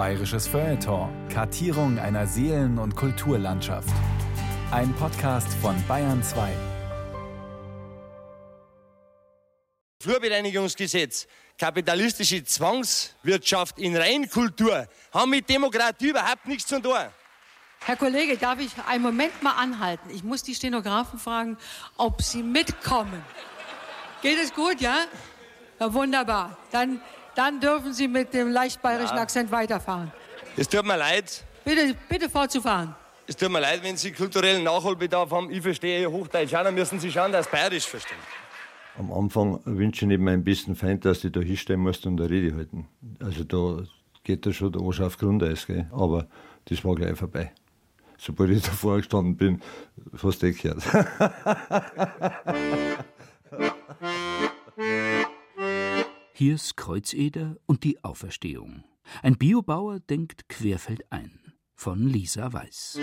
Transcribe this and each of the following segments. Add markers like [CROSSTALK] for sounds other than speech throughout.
Bayerisches Feuilleton. Kartierung einer Seelen- und Kulturlandschaft. Ein Podcast von Bayern 2. Flurbereinigungsgesetz, kapitalistische Zwangswirtschaft in Reinkultur haben mit Demokratie überhaupt nichts zu tun. Herr Kollege, darf ich einen Moment mal anhalten? Ich muss die Stenografen fragen, ob sie mitkommen. Geht es gut, ja? ja wunderbar. Dann, dann dürfen Sie mit dem leicht bayerischen ja. Akzent weiterfahren. Es tut mir leid. Bitte, bitte fortzufahren. Es tut mir leid, wenn Sie kulturellen Nachholbedarf haben. Ich verstehe Hochdeutsch auch, dann müssen Sie schauen, dass Sie Bayerisch verstehen. Am Anfang wünsche ich nicht meinem besten Feind, dass du da hinstehen musst und eine Rede halten. Also da geht da schon der Arsch auf Grundeis, gell? aber das war gleich vorbei. Sobald ich davor gestanden bin, fast eh gehört. [LAUGHS] Hier ist Kreuzeder und die Auferstehung. Ein Biobauer denkt querfeldein. Von Lisa Weiß.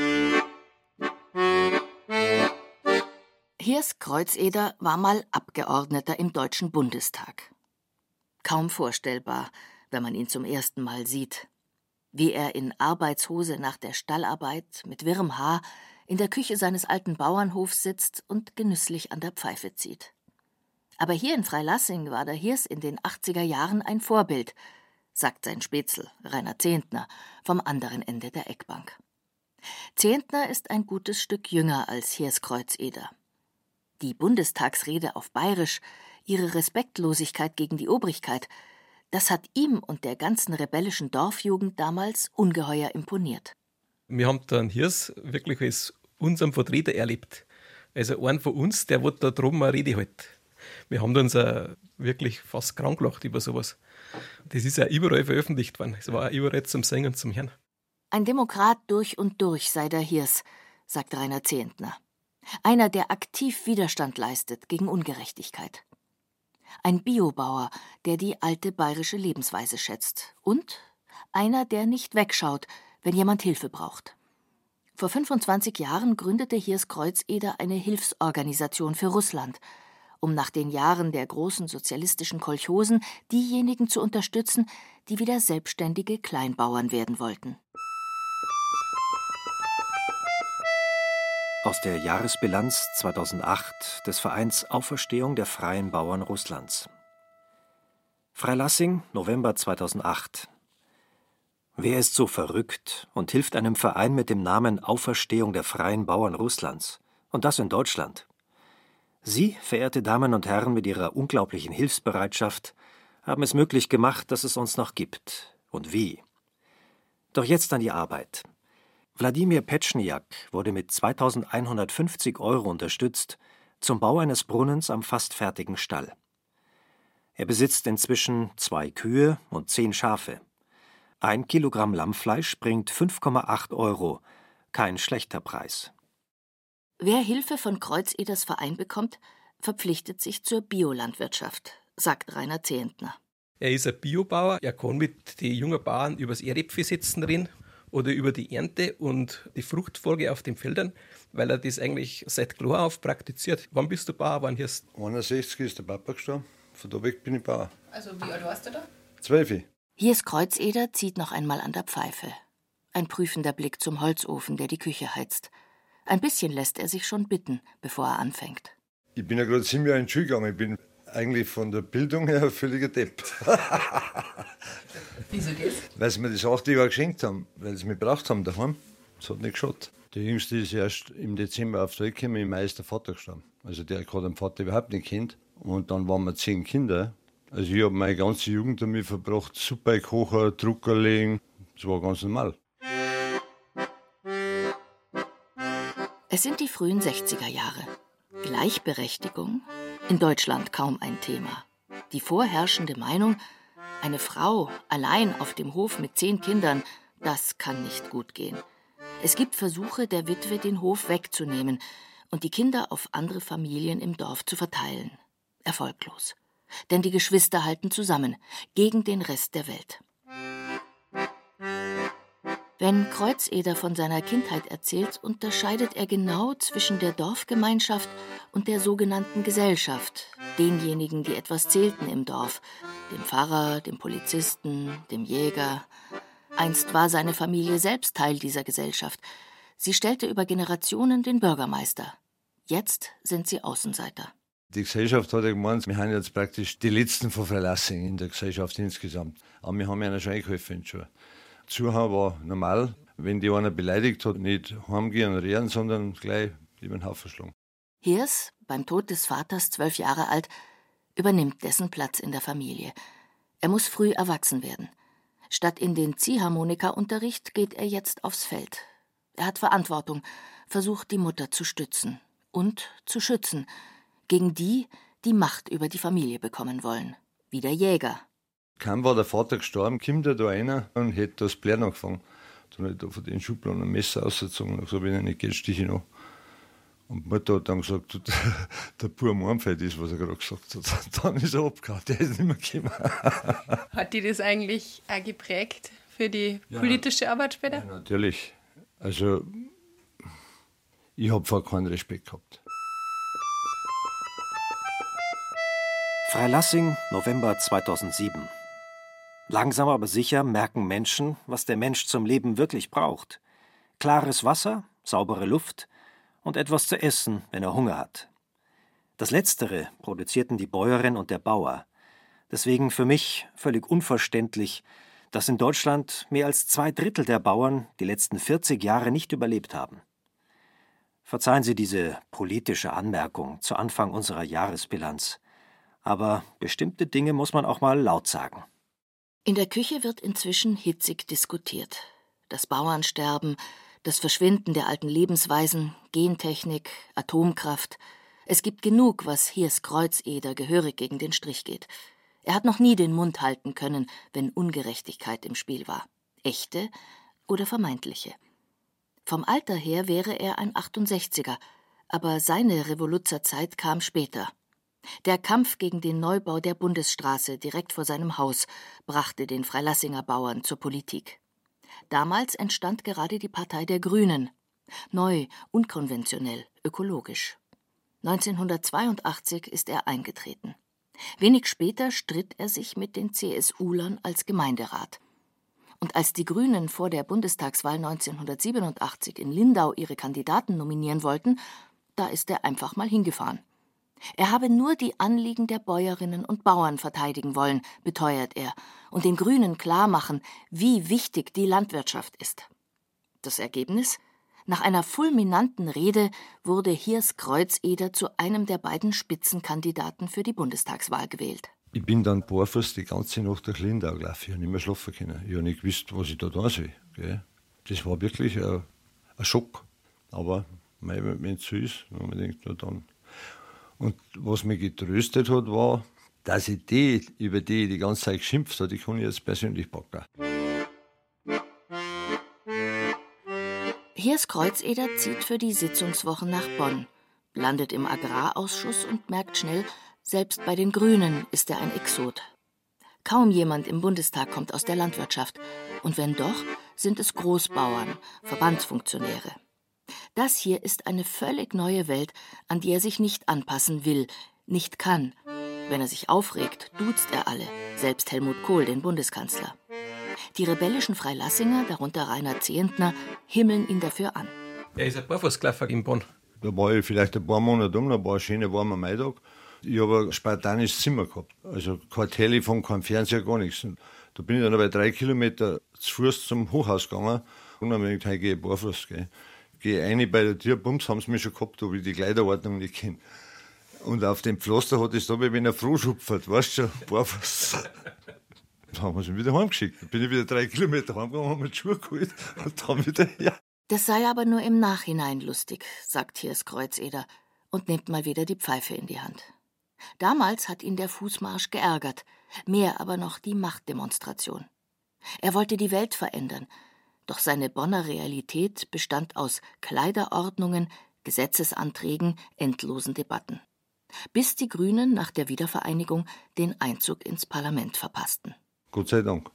Hirs Kreuzeder war mal Abgeordneter im Deutschen Bundestag. Kaum vorstellbar, wenn man ihn zum ersten Mal sieht. Wie er in Arbeitshose nach der Stallarbeit mit wirrem Haar in der Küche seines alten Bauernhofs sitzt und genüsslich an der Pfeife zieht. Aber hier in Freilassing war der Hirs in den 80er Jahren ein Vorbild, sagt sein Spätzl, Rainer Zehntner, vom anderen Ende der Eckbank. Zehntner ist ein gutes Stück jünger als Hirs Kreuzeder. Die Bundestagsrede auf Bayerisch, ihre Respektlosigkeit gegen die Obrigkeit, das hat ihm und der ganzen rebellischen Dorfjugend damals ungeheuer imponiert. Wir haben dann Hirs wirklich als unserem Vertreter erlebt. Also einen von uns, der wird da drum eine Rede halt wir haben uns wirklich fast krank gelacht über sowas. Das ist ja überall veröffentlicht worden. Es war überall zum Singen und zum Hören. Ein Demokrat durch und durch sei der Hirs, sagt Rainer Zehntner. Einer, der aktiv Widerstand leistet gegen Ungerechtigkeit. Ein Biobauer, der die alte bayerische Lebensweise schätzt. Und einer, der nicht wegschaut, wenn jemand Hilfe braucht. Vor 25 Jahren gründete Hirs Kreuzeder eine Hilfsorganisation für Russland – um nach den Jahren der großen sozialistischen Kolchosen diejenigen zu unterstützen, die wieder selbstständige Kleinbauern werden wollten. Aus der Jahresbilanz 2008 des Vereins Auferstehung der Freien Bauern Russlands. Freilassing, November 2008. Wer ist so verrückt und hilft einem Verein mit dem Namen Auferstehung der Freien Bauern Russlands? Und das in Deutschland. Sie, verehrte Damen und Herren, mit Ihrer unglaublichen Hilfsbereitschaft haben es möglich gemacht, dass es uns noch gibt. Und wie? Doch jetzt an die Arbeit. Wladimir Petschniak wurde mit 2150 Euro unterstützt zum Bau eines Brunnens am fast fertigen Stall. Er besitzt inzwischen zwei Kühe und zehn Schafe. Ein Kilogramm Lammfleisch bringt 5,8 Euro. Kein schlechter Preis. Wer Hilfe von Kreuzeders Verein bekommt, verpflichtet sich zur Biolandwirtschaft, sagt Rainer Zehentner. Er ist ein Biobauer, er kann mit den jungen Bauern über das Erdäpfelsetzen reden oder über die Ernte und die Fruchtfolge auf den Feldern, weil er das eigentlich seit klar auf praktiziert. Wann bist du Bauer? Wann hast 61 ist der Papa gestorben, von da weg bin ich Bauer. Also wie alt warst du da? Zwölf. Hier ist Kreuzeder, zieht noch einmal an der Pfeife. Ein prüfender Blick zum Holzofen, der die Küche heizt. Ein bisschen lässt er sich schon bitten, bevor er anfängt. Ich bin ja gerade sieben Jahre in die Schule gegangen. Ich bin eigentlich von der Bildung her ein völliger Depp. [LAUGHS] Wieso das? Weil sie mir das acht Jahre geschenkt haben, weil sie mich gebraucht haben daheim. Das hat nicht geschaut. Der Jüngste ist erst im Dezember auf die Welt gekommen, im Mai ist der Vater gestorben. Also der hat den Vater überhaupt nicht kennt. Und dann waren wir zehn Kinder. Also ich habe meine ganze Jugend damit verbracht, Suppe kochen, Drucker legen. Das war ganz normal. Es sind die frühen 60er Jahre. Gleichberechtigung? In Deutschland kaum ein Thema. Die vorherrschende Meinung, eine Frau allein auf dem Hof mit zehn Kindern, das kann nicht gut gehen. Es gibt Versuche, der Witwe den Hof wegzunehmen und die Kinder auf andere Familien im Dorf zu verteilen. Erfolglos. Denn die Geschwister halten zusammen, gegen den Rest der Welt. Wenn Kreuzeder von seiner Kindheit erzählt, unterscheidet er genau zwischen der Dorfgemeinschaft und der sogenannten Gesellschaft, denjenigen, die etwas zählten im Dorf, dem Pfarrer, dem Polizisten, dem Jäger. Einst war seine Familie selbst Teil dieser Gesellschaft. Sie stellte über Generationen den Bürgermeister. Jetzt sind sie Außenseiter. Die Gesellschaft hat ja gemeint, wir haben jetzt praktisch die letzten von Verlassung in der Gesellschaft insgesamt. Aber wir haben ja schon eingeholfen schon. Zuhören war normal, wenn die einer beleidigt hat, nicht heimgehen und reden, sondern gleich über den Haufen schlagen. Hirs, beim Tod des Vaters zwölf Jahre alt, übernimmt dessen Platz in der Familie. Er muss früh erwachsen werden. Statt in den Ziehharmonikaunterricht geht er jetzt aufs Feld. Er hat Verantwortung, versucht die Mutter zu stützen und zu schützen gegen die, die Macht über die Familie bekommen wollen, wie der Jäger. Kaum war der Vater gestorben, kommt er da einer und hätte das Blären angefangen. Dann hat er von den Schubladen ein Messer ausgezogen und so, wenn er nicht geht, stich ich noch. Und die Mutter hat dann gesagt, du, [LAUGHS] der pure Mornfeld ist, was er gerade gesagt hat. [LAUGHS] Dann ist er abgehauen, der ist nicht mehr gekommen. [LAUGHS] Hat die das eigentlich auch geprägt für die politische ja, Arbeit später? Ja, natürlich. Also, ich habe vor keinen Respekt gehabt. Freilassing, November 2007. Langsam aber sicher merken Menschen, was der Mensch zum Leben wirklich braucht. Klares Wasser, saubere Luft und etwas zu essen, wenn er Hunger hat. Das Letztere produzierten die Bäuerin und der Bauer. Deswegen für mich völlig unverständlich, dass in Deutschland mehr als zwei Drittel der Bauern die letzten 40 Jahre nicht überlebt haben. Verzeihen Sie diese politische Anmerkung zu Anfang unserer Jahresbilanz aber bestimmte Dinge muss man auch mal laut sagen. In der Küche wird inzwischen hitzig diskutiert. Das Bauernsterben, das Verschwinden der alten Lebensweisen, Gentechnik, Atomkraft. Es gibt genug, was Hiers Kreuzeder gehörig gegen den Strich geht. Er hat noch nie den Mund halten können, wenn Ungerechtigkeit im Spiel war. Echte oder vermeintliche. Vom Alter her wäre er ein 68er, aber seine Revoluzerzeit kam später, der Kampf gegen den Neubau der Bundesstraße direkt vor seinem Haus brachte den Freilassinger Bauern zur Politik. Damals entstand gerade die Partei der Grünen. Neu, unkonventionell, ökologisch. 1982 ist er eingetreten. Wenig später stritt er sich mit den CSU-Lern als Gemeinderat. Und als die Grünen vor der Bundestagswahl 1987 in Lindau ihre Kandidaten nominieren wollten, da ist er einfach mal hingefahren. Er habe nur die Anliegen der Bäuerinnen und Bauern verteidigen wollen, beteuert er, und den Grünen klarmachen, wie wichtig die Landwirtschaft ist. Das Ergebnis? Nach einer fulminanten Rede wurde Hiers Kreuzeder zu einem der beiden Spitzenkandidaten für die Bundestagswahl gewählt. Ich bin dann barfuß die ganze Nacht durch Lindau gelaufen. Ich habe nicht mehr schlafen können. Ich habe nicht gewusst, was ich da tun soll. Das war wirklich ein, Schock. Aber wenn es so ist, man denkt, dann und was mich getröstet hat, war, dass ich die, über die ich die ganze Zeit geschimpft habe, die kann ich jetzt persönlich packen. Hiers Kreuzeder zieht für die Sitzungswochen nach Bonn, landet im Agrarausschuss und merkt schnell, selbst bei den Grünen ist er ein Exot. Kaum jemand im Bundestag kommt aus der Landwirtschaft. Und wenn doch, sind es Großbauern, Verbandsfunktionäre. Das hier ist eine völlig neue Welt, an die er sich nicht anpassen will, nicht kann. Wenn er sich aufregt, duzt er alle, selbst Helmut Kohl, den Bundeskanzler. Die rebellischen Freilassinger, darunter Rainer Zehentner, himmeln ihn dafür an. Er ist ein Barfußklaffer in Bonn. Da war ich vielleicht ein paar Monate um, da war ein schöner warmer Maitag. Ich habe ein spartanisches Zimmer gehabt. Also kein Telefon, kein Fernseher, gar nichts. Und da bin ich dann bei drei Kilometer zu Fuß zum Hochhaus gegangen und dann habe ich gedacht, hey, gehe barfuß. Gell gehe eine bei der Tür, bums, haben sie mich schon gehabt, ob ich die Kleiderordnung nicht kenne. Und auf dem Pflaster hat es da, wie wenn er froh schupfert, weißt du schon, barfuß. [LAUGHS] Dann haben wir sie wieder heimgeschickt. Dann bin ich wieder drei Kilometer heimgegangen, haben mir die Schuhe geholt und dann wieder her. Das sei aber nur im Nachhinein lustig, sagt Hiers Kreuzeder und nimmt mal wieder die Pfeife in die Hand. Damals hat ihn der Fußmarsch geärgert, mehr aber noch die Machtdemonstration. Er wollte die Welt verändern, doch seine Bonner Realität bestand aus Kleiderordnungen, Gesetzesanträgen, endlosen Debatten. Bis die Grünen nach der Wiedervereinigung den Einzug ins Parlament verpassten. Gott sei Dank.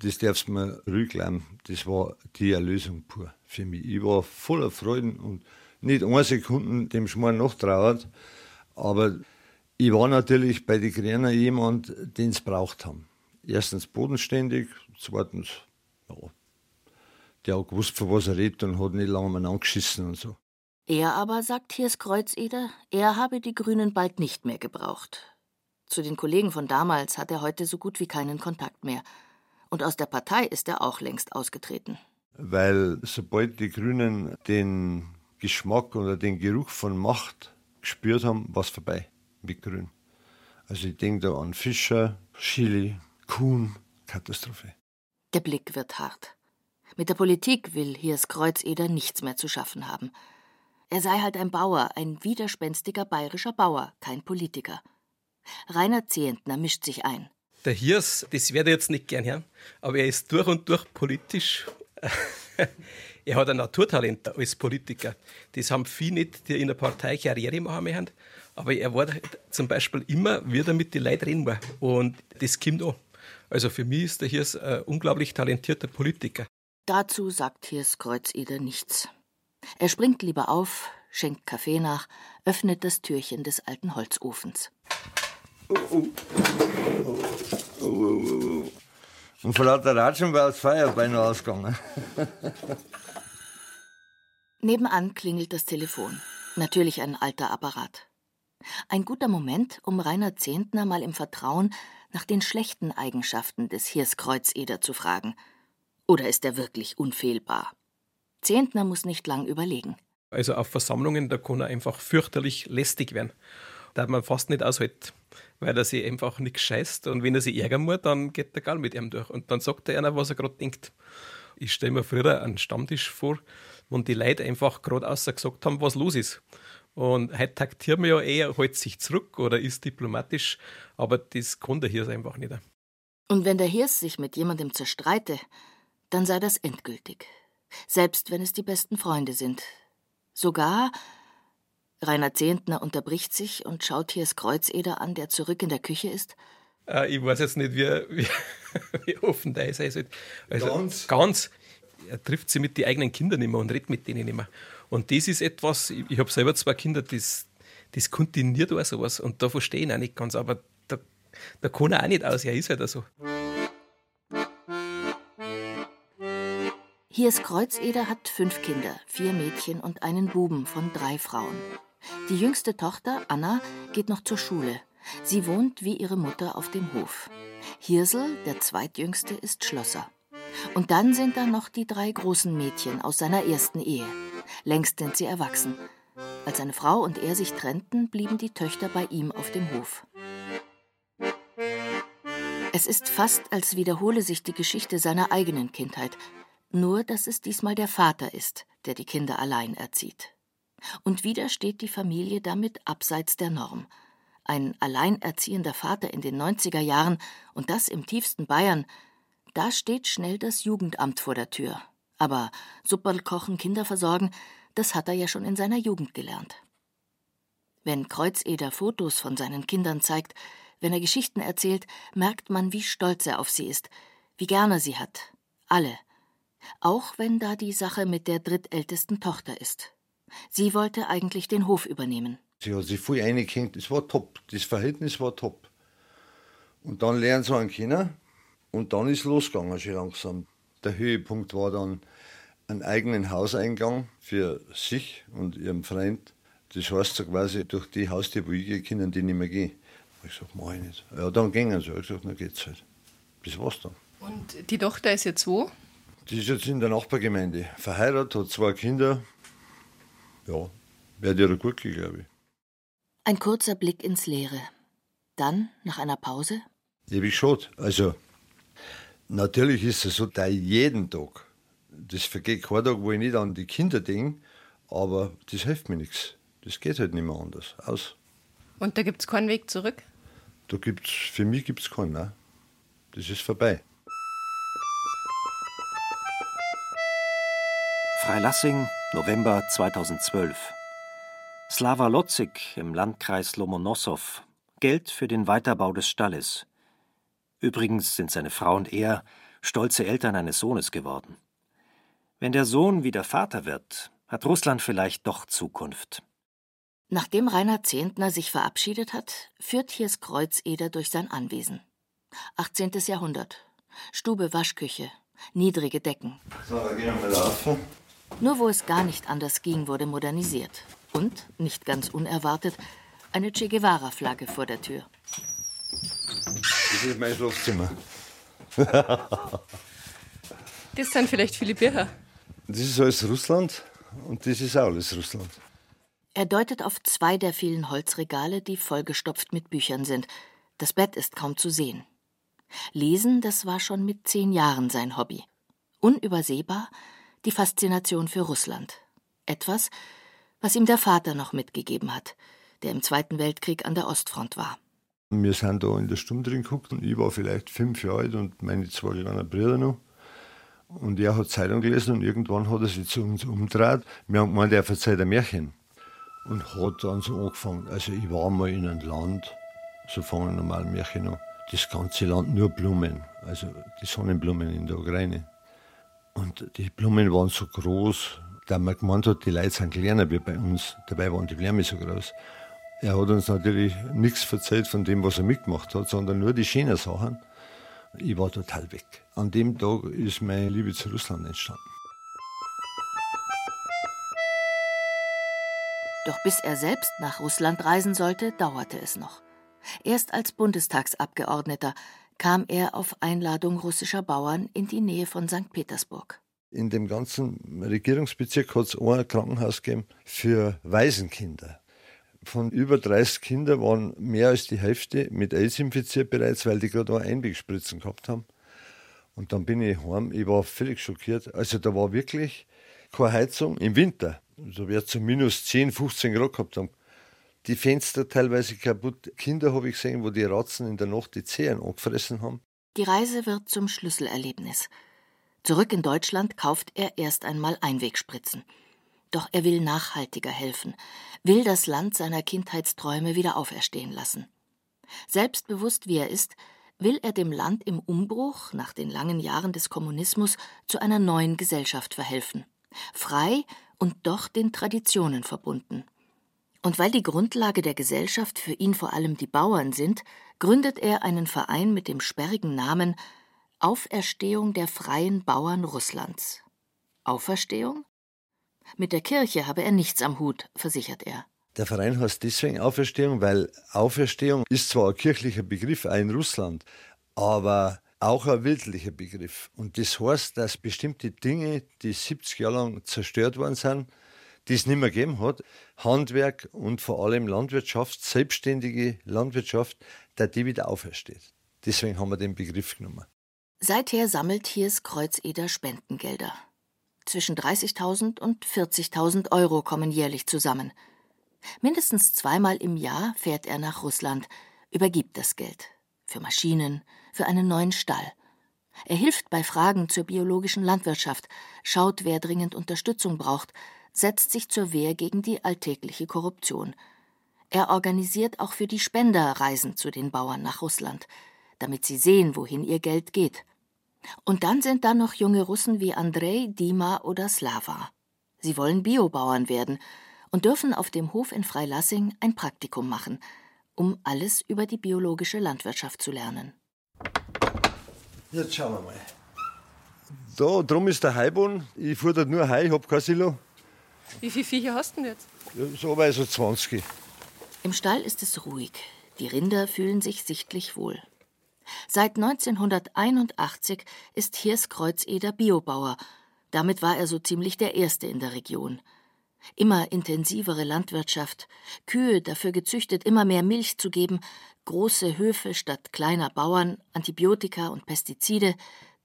Das darfst du mir rückgleiben. Das war die Erlösung pur für mich. Ich war voller Freuden und nicht eine Sekunde dem Schmarrn noch trauert. Aber ich war natürlich bei den Grünen jemand, den es braucht haben. Erstens bodenständig, zweitens. Der hat gewusst, von was er redet und hat nicht lange mal angeschissen und so. Er aber, sagt Hiers Kreuzeder, er habe die Grünen bald nicht mehr gebraucht. Zu den Kollegen von damals hat er heute so gut wie keinen Kontakt mehr. Und aus der Partei ist er auch längst ausgetreten. Weil sobald die Grünen den Geschmack oder den Geruch von Macht gespürt haben, war es vorbei mit Grün. Also ich denke da an Fischer, Chili, Kuhn, Katastrophe. Der Blick wird hart. Mit der Politik will Hiers Kreuzeder nichts mehr zu schaffen haben. Er sei halt ein Bauer, ein widerspenstiger bayerischer Bauer, kein Politiker. Rainer Zehentner mischt sich ein. Der Hirs, das werde ich jetzt nicht gern hören, aber er ist durch und durch politisch. [LAUGHS] er hat ein Naturtalent als Politiker. Das haben viele nicht, die in der Partei Karriere machen möchten. Aber er war zum Beispiel immer wieder mit den Leuten reden. Und das kommt an. Also für mich ist der Hirs ein unglaublich talentierter Politiker. Dazu sagt Hirs Kreuzeder nichts. Er springt lieber auf, schenkt Kaffee nach, öffnet das Türchen des alten Holzofens. Oh, oh. Oh, oh, Und vor lauter Ratschen war das Feuer beinahe ausgegangen. Nebenan klingelt das Telefon. Natürlich ein alter Apparat. Ein guter Moment, um Rainer Zehntner mal im Vertrauen nach den schlechten Eigenschaften des Hirskreuzeder zu fragen. Oder ist er wirklich unfehlbar? Zehntner muss nicht lang überlegen. Also auf Versammlungen, da kann er einfach fürchterlich lästig werden. Da hat man fast nicht aushalten, weil er sich einfach nichts scheißt. Und wenn er sich ärgern muss, dann geht der Gall mit ihm durch. Und dann sagt er einer, was er gerade denkt. Ich stelle mir früher einen Stammtisch vor, wo die Leute einfach gerade außer gesagt haben, was los ist. Und heute taktieren wir ja eher, hält sich zurück oder ist diplomatisch, aber das kann der Hirs einfach nicht. Und wenn der Hirs sich mit jemandem zerstreite, dann sei das endgültig. Selbst wenn es die besten Freunde sind. Sogar. Rainer Zehntner unterbricht sich und schaut Hirs Kreuzeder an, der zurück in der Küche ist. Äh, ich weiß jetzt nicht, wie, wie, [LAUGHS] wie offen der ist. Also, ganz. Ganz. Er trifft sie mit den eigenen Kindern immer und redet mit denen immer. Und das ist etwas, ich, ich habe selber zwei Kinder, das, das kontinuiert auch sowas. Und da verstehe ich ihn auch nicht ganz. Aber da, da kann er auch nicht aus, er ist halt so. Hiers Kreuzeder hat fünf Kinder, vier Mädchen und einen Buben von drei Frauen. Die jüngste Tochter, Anna, geht noch zur Schule. Sie wohnt wie ihre Mutter auf dem Hof. Hirsel, der zweitjüngste, ist Schlosser. Und dann sind da noch die drei großen Mädchen aus seiner ersten Ehe. Längst sind sie erwachsen. Als seine Frau und er sich trennten, blieben die Töchter bei ihm auf dem Hof. Es ist fast, als wiederhole sich die Geschichte seiner eigenen Kindheit, nur dass es diesmal der Vater ist, der die Kinder allein erzieht. Und wieder steht die Familie damit abseits der Norm. Ein alleinerziehender Vater in den 90er Jahren und das im tiefsten Bayern, da steht schnell das Jugendamt vor der Tür. Aber Supperl kochen, Kinder versorgen, das hat er ja schon in seiner Jugend gelernt. Wenn Kreuzeder Fotos von seinen Kindern zeigt, wenn er Geschichten erzählt, merkt man, wie stolz er auf sie ist, wie gern er sie hat. Alle. Auch wenn da die Sache mit der drittältesten Tochter ist. Sie wollte eigentlich den Hof übernehmen. Sie hat sich voll eingehängt, das war top, das Verhältnis war top. Und dann lernen sie einen kennen und dann ist losgegangen schon langsam. Der Höhepunkt war dann einen eigenen Hauseingang für sich und ihren Freund. Das heißt so quasi, durch die Haustür, wo ich gehe, können die nicht mehr gehen. Ich gesagt, mach ich nicht. Ja, dann gingen sie. Ich gesagt, dann geht's halt. Das war's dann. Und die Tochter ist jetzt wo? Die ist jetzt in der Nachbargemeinde. Verheiratet, hat zwei Kinder. Ja, wäre ihr gut gehen, glaube ich. Ein kurzer Blick ins Leere. Dann, nach einer Pause, Ewig schade. Also, natürlich ist es so, da jeden Tag, das vergeht kein Tag, wo ich nicht an die Kinder denke, aber das hilft mir nichts. Das geht halt nicht mehr anders. Aus. Und da gibt es keinen Weg zurück? Da gibt's, für mich gibt es keinen. Ne? Das ist vorbei. Freilassing, November 2012. Slava Lotzig im Landkreis Lomonossow. Geld für den Weiterbau des Stalles. Übrigens sind seine Frau und er stolze Eltern eines Sohnes geworden. Wenn der Sohn wieder Vater wird, hat Russland vielleicht doch Zukunft. Nachdem Rainer Zehntner sich verabschiedet hat, führt Hiers Kreuzeder durch sein Anwesen. 18. Jahrhundert. Stube, Waschküche. niedrige Decken. So, dann gehen wir mal laufen. Nur wo es gar nicht anders ging, wurde modernisiert. Und, nicht ganz unerwartet, eine Che Guevara-Flagge vor der Tür. Das ist mein Schlafzimmer. Das sind vielleicht viele Bücher. Das ist alles Russland und das ist auch alles Russland. Er deutet auf zwei der vielen Holzregale, die vollgestopft mit Büchern sind. Das Bett ist kaum zu sehen. Lesen, das war schon mit zehn Jahren sein Hobby. Unübersehbar die Faszination für Russland. Etwas, was ihm der Vater noch mitgegeben hat, der im Zweiten Weltkrieg an der Ostfront war. Wir sind da in der Stunde drin geguckt und ich war vielleicht fünf Jahre alt und meine zwei kleinen Brüder noch. Und er hat Zeitung gelesen und irgendwann hat er sich zu uns umgedreht. Wir haben gemeint, er verzeiht ein Märchen. Und hat dann so angefangen. Also ich war mal in einem Land, so fangen normal Märchen an. Das ganze Land nur Blumen, also die Sonnenblumen in der Ukraine. Und die Blumen waren so groß, da man gemeint hat, die Leute sind kleiner wie bei uns. Dabei waren die Blumen so groß. Er hat uns natürlich nichts erzählt von dem, was er mitgemacht hat, sondern nur die schönen Sachen. Ich war total weg. An dem Tag ist meine Liebe zu Russland entstanden. Doch bis er selbst nach Russland reisen sollte, dauerte es noch. Erst als Bundestagsabgeordneter kam er auf Einladung russischer Bauern in die Nähe von St. Petersburg. In dem ganzen Regierungsbezirk hat es ein Krankenhaus gegeben für Waisenkinder. Von über 30 Kindern waren mehr als die Hälfte mit AIDS infiziert bereits, weil die gerade Einwegspritzen gehabt haben. Und dann bin ich heim, ich war völlig schockiert. Also da war wirklich keine Heizung im Winter. So wird zu minus 10, 15 Grad gehabt haben. Die Fenster teilweise kaputt. Kinder habe ich gesehen, wo die Ratzen in der Nacht die Zehen angefressen haben. Die Reise wird zum Schlüsselerlebnis. Zurück in Deutschland kauft er erst einmal Einwegspritzen. Doch er will nachhaltiger helfen, will das Land seiner Kindheitsträume wieder auferstehen lassen. Selbstbewusst wie er ist, will er dem Land im Umbruch nach den langen Jahren des Kommunismus zu einer neuen Gesellschaft verhelfen. Frei und doch den Traditionen verbunden. Und weil die Grundlage der Gesellschaft für ihn vor allem die Bauern sind, gründet er einen Verein mit dem sperrigen Namen Auferstehung der freien Bauern Russlands. Auferstehung? Mit der Kirche habe er nichts am Hut, versichert er. Der Verein heißt deswegen Auferstehung, weil Auferstehung ist zwar ein kirchlicher Begriff in Russland, aber auch ein weltlicher Begriff. Und das heißt, dass bestimmte Dinge, die 70 Jahre lang zerstört worden sind, die es nicht mehr gegeben hat, Handwerk und vor allem Landwirtschaft, selbstständige Landwirtschaft, der die wieder aufersteht. Deswegen haben wir den Begriff genommen. Seither sammelt Hiers Kreuzeder Spendengelder. Zwischen 30.000 und 40.000 Euro kommen jährlich zusammen. Mindestens zweimal im Jahr fährt er nach Russland, übergibt das Geld. Für Maschinen, für einen neuen Stall. Er hilft bei Fragen zur biologischen Landwirtschaft, schaut, wer dringend Unterstützung braucht, setzt sich zur Wehr gegen die alltägliche Korruption. Er organisiert auch für die Spender Reisen zu den Bauern nach Russland, damit sie sehen, wohin ihr Geld geht. Und dann sind da noch junge Russen wie Andrei, Dima oder Slava. Sie wollen Biobauern werden und dürfen auf dem Hof in Freilassing ein Praktikum machen, um alles über die biologische Landwirtschaft zu lernen. Jetzt schauen wir mal. Da drum ist der Heuboden. Ich fuhr dort nur Heu, ich habe kein Silo. Wie viele Viecher hast du denn jetzt? Ja, so bei so 20. Im Stall ist es ruhig. Die Rinder fühlen sich sichtlich wohl. Seit 1981 ist Hirs Kreuzeder Biobauer. Damit war er so ziemlich der Erste in der Region. Immer intensivere Landwirtschaft, Kühe dafür gezüchtet, immer mehr Milch zu geben, große Höfe statt kleiner Bauern, Antibiotika und Pestizide,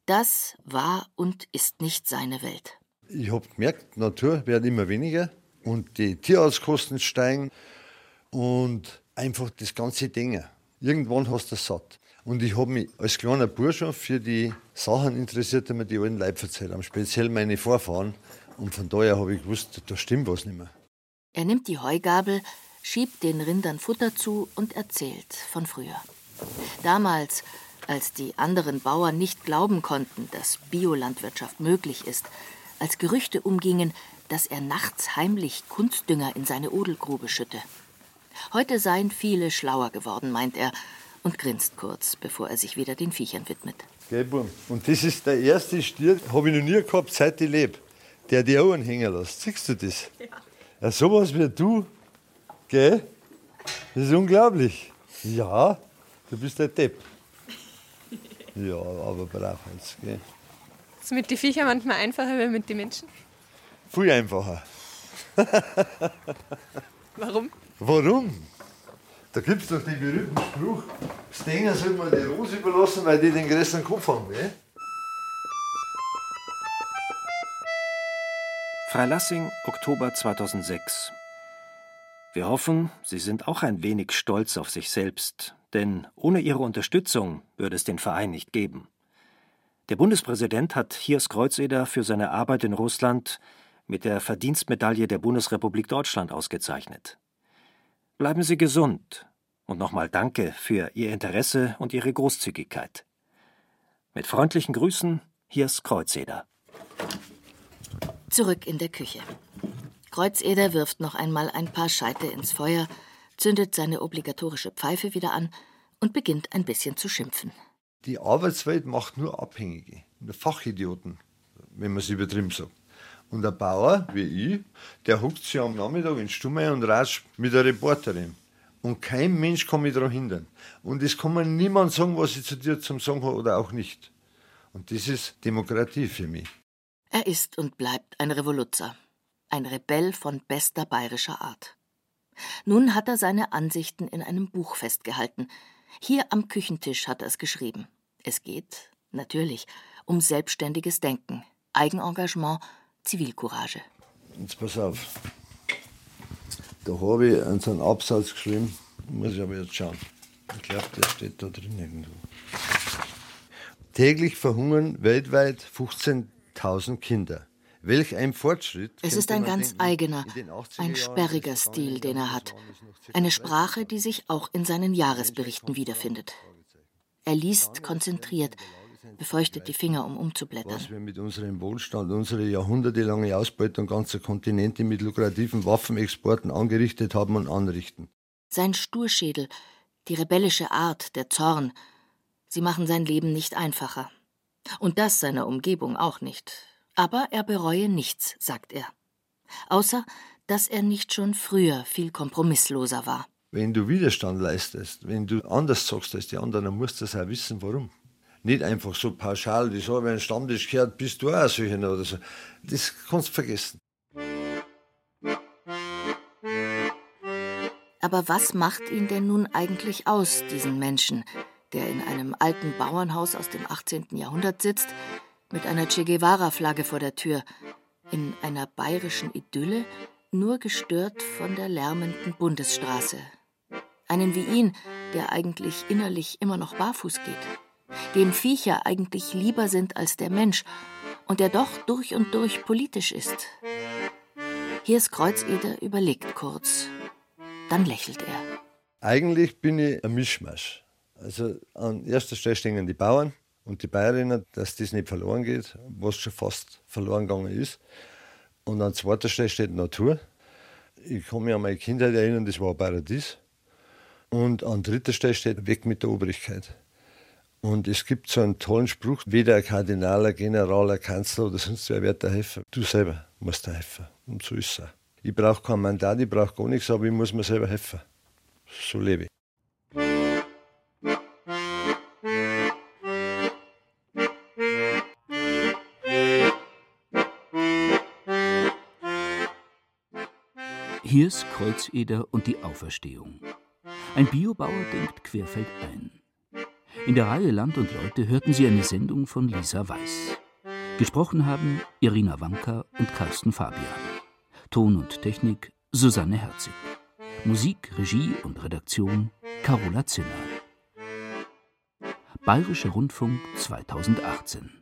das war und ist nicht seine Welt. Ich habe gemerkt, Natur wird immer weniger und die Tierarztkosten steigen und einfach das ganze Ding. Irgendwann hast du es satt. Und ich habe mich als kleiner Bursche für die Sachen interessiert, die mir die alten Leute erzählt haben, speziell meine Vorfahren. Und von daher habe ich gewusst, da stimmt was nicht mehr. Er nimmt die Heugabel, schiebt den Rindern Futter zu und erzählt von früher. Damals, als die anderen Bauern nicht glauben konnten, dass Biolandwirtschaft möglich ist, als Gerüchte umgingen, dass er nachts heimlich Kunstdünger in seine Odelgrube schütte. Heute seien viele schlauer geworden, meint er, und grinst kurz, bevor er sich wieder den Viechern widmet. Gelbwurm. Und das ist der erste Stier, habe ich noch nie gehabt, seit ich lebe, der die Augen hängen lässt. Siehst du das? Ja. ja sowas wie du, gell? Das ist unglaublich. Ja, du bist der Depp. [LAUGHS] Ja, aber braucht es, gell? Ist mit den Viechern manchmal einfacher als mit den Menschen? Viel einfacher. [LAUGHS] Warum? Warum? Da gibt es doch den berühmten Spruch, das Ding soll man die Rose überlassen, weil die den größeren Kopf haben. Gell? Freilassing, Oktober 2006. Wir hoffen, Sie sind auch ein wenig stolz auf sich selbst, denn ohne Ihre Unterstützung würde es den Verein nicht geben. Der Bundespräsident hat Hiers Kreuzeder für seine Arbeit in Russland mit der Verdienstmedaille der Bundesrepublik Deutschland ausgezeichnet. Bleiben Sie gesund und nochmal danke für Ihr Interesse und Ihre Großzügigkeit. Mit freundlichen Grüßen, Hiers Kreuzeder. Zurück in der Küche. Kreuzeder wirft noch einmal ein paar Scheite ins Feuer, zündet seine obligatorische Pfeife wieder an und beginnt ein bisschen zu schimpfen. Die Arbeitswelt macht nur Abhängige, nur Fachidioten, wenn man es übertrieben sagt. Und ein Bauer wie ich, der huckt sich am Nachmittag in Stumme und ratscht mit der Reporterin. Und kein Mensch kann mich daran hindern. Und es kann mir niemand sagen, was ich zu dir zum Sagen habe oder auch nicht. Und das ist Demokratie für mich. Er ist und bleibt ein Revoluzer. Ein Rebell von bester bayerischer Art. Nun hat er seine Ansichten in einem Buch festgehalten. Hier am Küchentisch hat er es geschrieben. Es geht, natürlich, um selbstständiges Denken, Eigenengagement Zivilcourage. Jetzt pass auf. Da habe ich einen so einen Absatz geschrieben, muss ich aber jetzt schauen. Ich glaube, der steht da drin irgendwo. Täglich verhungern weltweit 15.000 Kinder. Welch ein Fortschritt. Es ist ein ganz denken, eigener, ein sperriger Stil, den er hat. Eine Sprache, die sich auch in seinen Jahresberichten wiederfindet. Er liest konzentriert, befeuchtet die Finger, um umzublättern. Was wir mit unserem Wohlstand, unsere jahrhundertelange Ausbeutung ganzer Kontinente mit lukrativen Waffenexporten angerichtet haben und anrichten. Sein Sturschädel, die rebellische Art, der Zorn, sie machen sein Leben nicht einfacher. Und das seiner Umgebung auch nicht. Aber er bereue nichts, sagt er. Außer, dass er nicht schon früher viel kompromissloser war. Wenn du Widerstand leistest, wenn du anders sagst als die anderen, dann musst du es auch wissen, warum nicht einfach so pauschal, die so, wenn ein Stammtisch gehört, bist du auch solcher oder so. Das kannst du vergessen. Aber was macht ihn denn nun eigentlich aus, diesen Menschen, der in einem alten Bauernhaus aus dem 18. Jahrhundert sitzt, mit einer Che Guevara-Flagge vor der Tür, in einer bayerischen Idylle, nur gestört von der lärmenden Bundesstraße. Einen wie ihn, der eigentlich innerlich immer noch barfuß geht dem Viecher eigentlich lieber sind als der Mensch und der doch durch und durch politisch ist. Hier ist Kreuzeder überlegt kurz. Dann lächelt er. Eigentlich bin ich ein Mischmasch. Also an erster Stelle stehen die Bauern und die Bayerinnen, dass das nicht verloren geht, was schon fast verloren gegangen ist. Und an zweiter Stelle steht Natur. Ich kann mich an meine Kindheit erinnern, das war ein Paradies. Und an dritter Stelle steht Weg mit der Obrigkeit. Und es gibt so einen tollen Spruch, weder ein Kardinal, ein General, ein Kanzler oder sonst wer wird da helfen. Du selber musst da helfen. Und so ist es auch. Ich brauche kein Mandat, ich brauche gar nichts, aber ich muss mir selber helfen. So lebe ich. Hier ist Kreuzeder und die Auferstehung. Ein Biobauer denkt querfeldein. In der Reihe Land und Leute hörten Sie eine Sendung von Lisa Weiß. Gesprochen haben Irina Wanka und Carsten Fabian. Ton und Technik Susanne Herzig. Musik, Regie und Redaktion Carola Zinner. Bayerischer Rundfunk 2018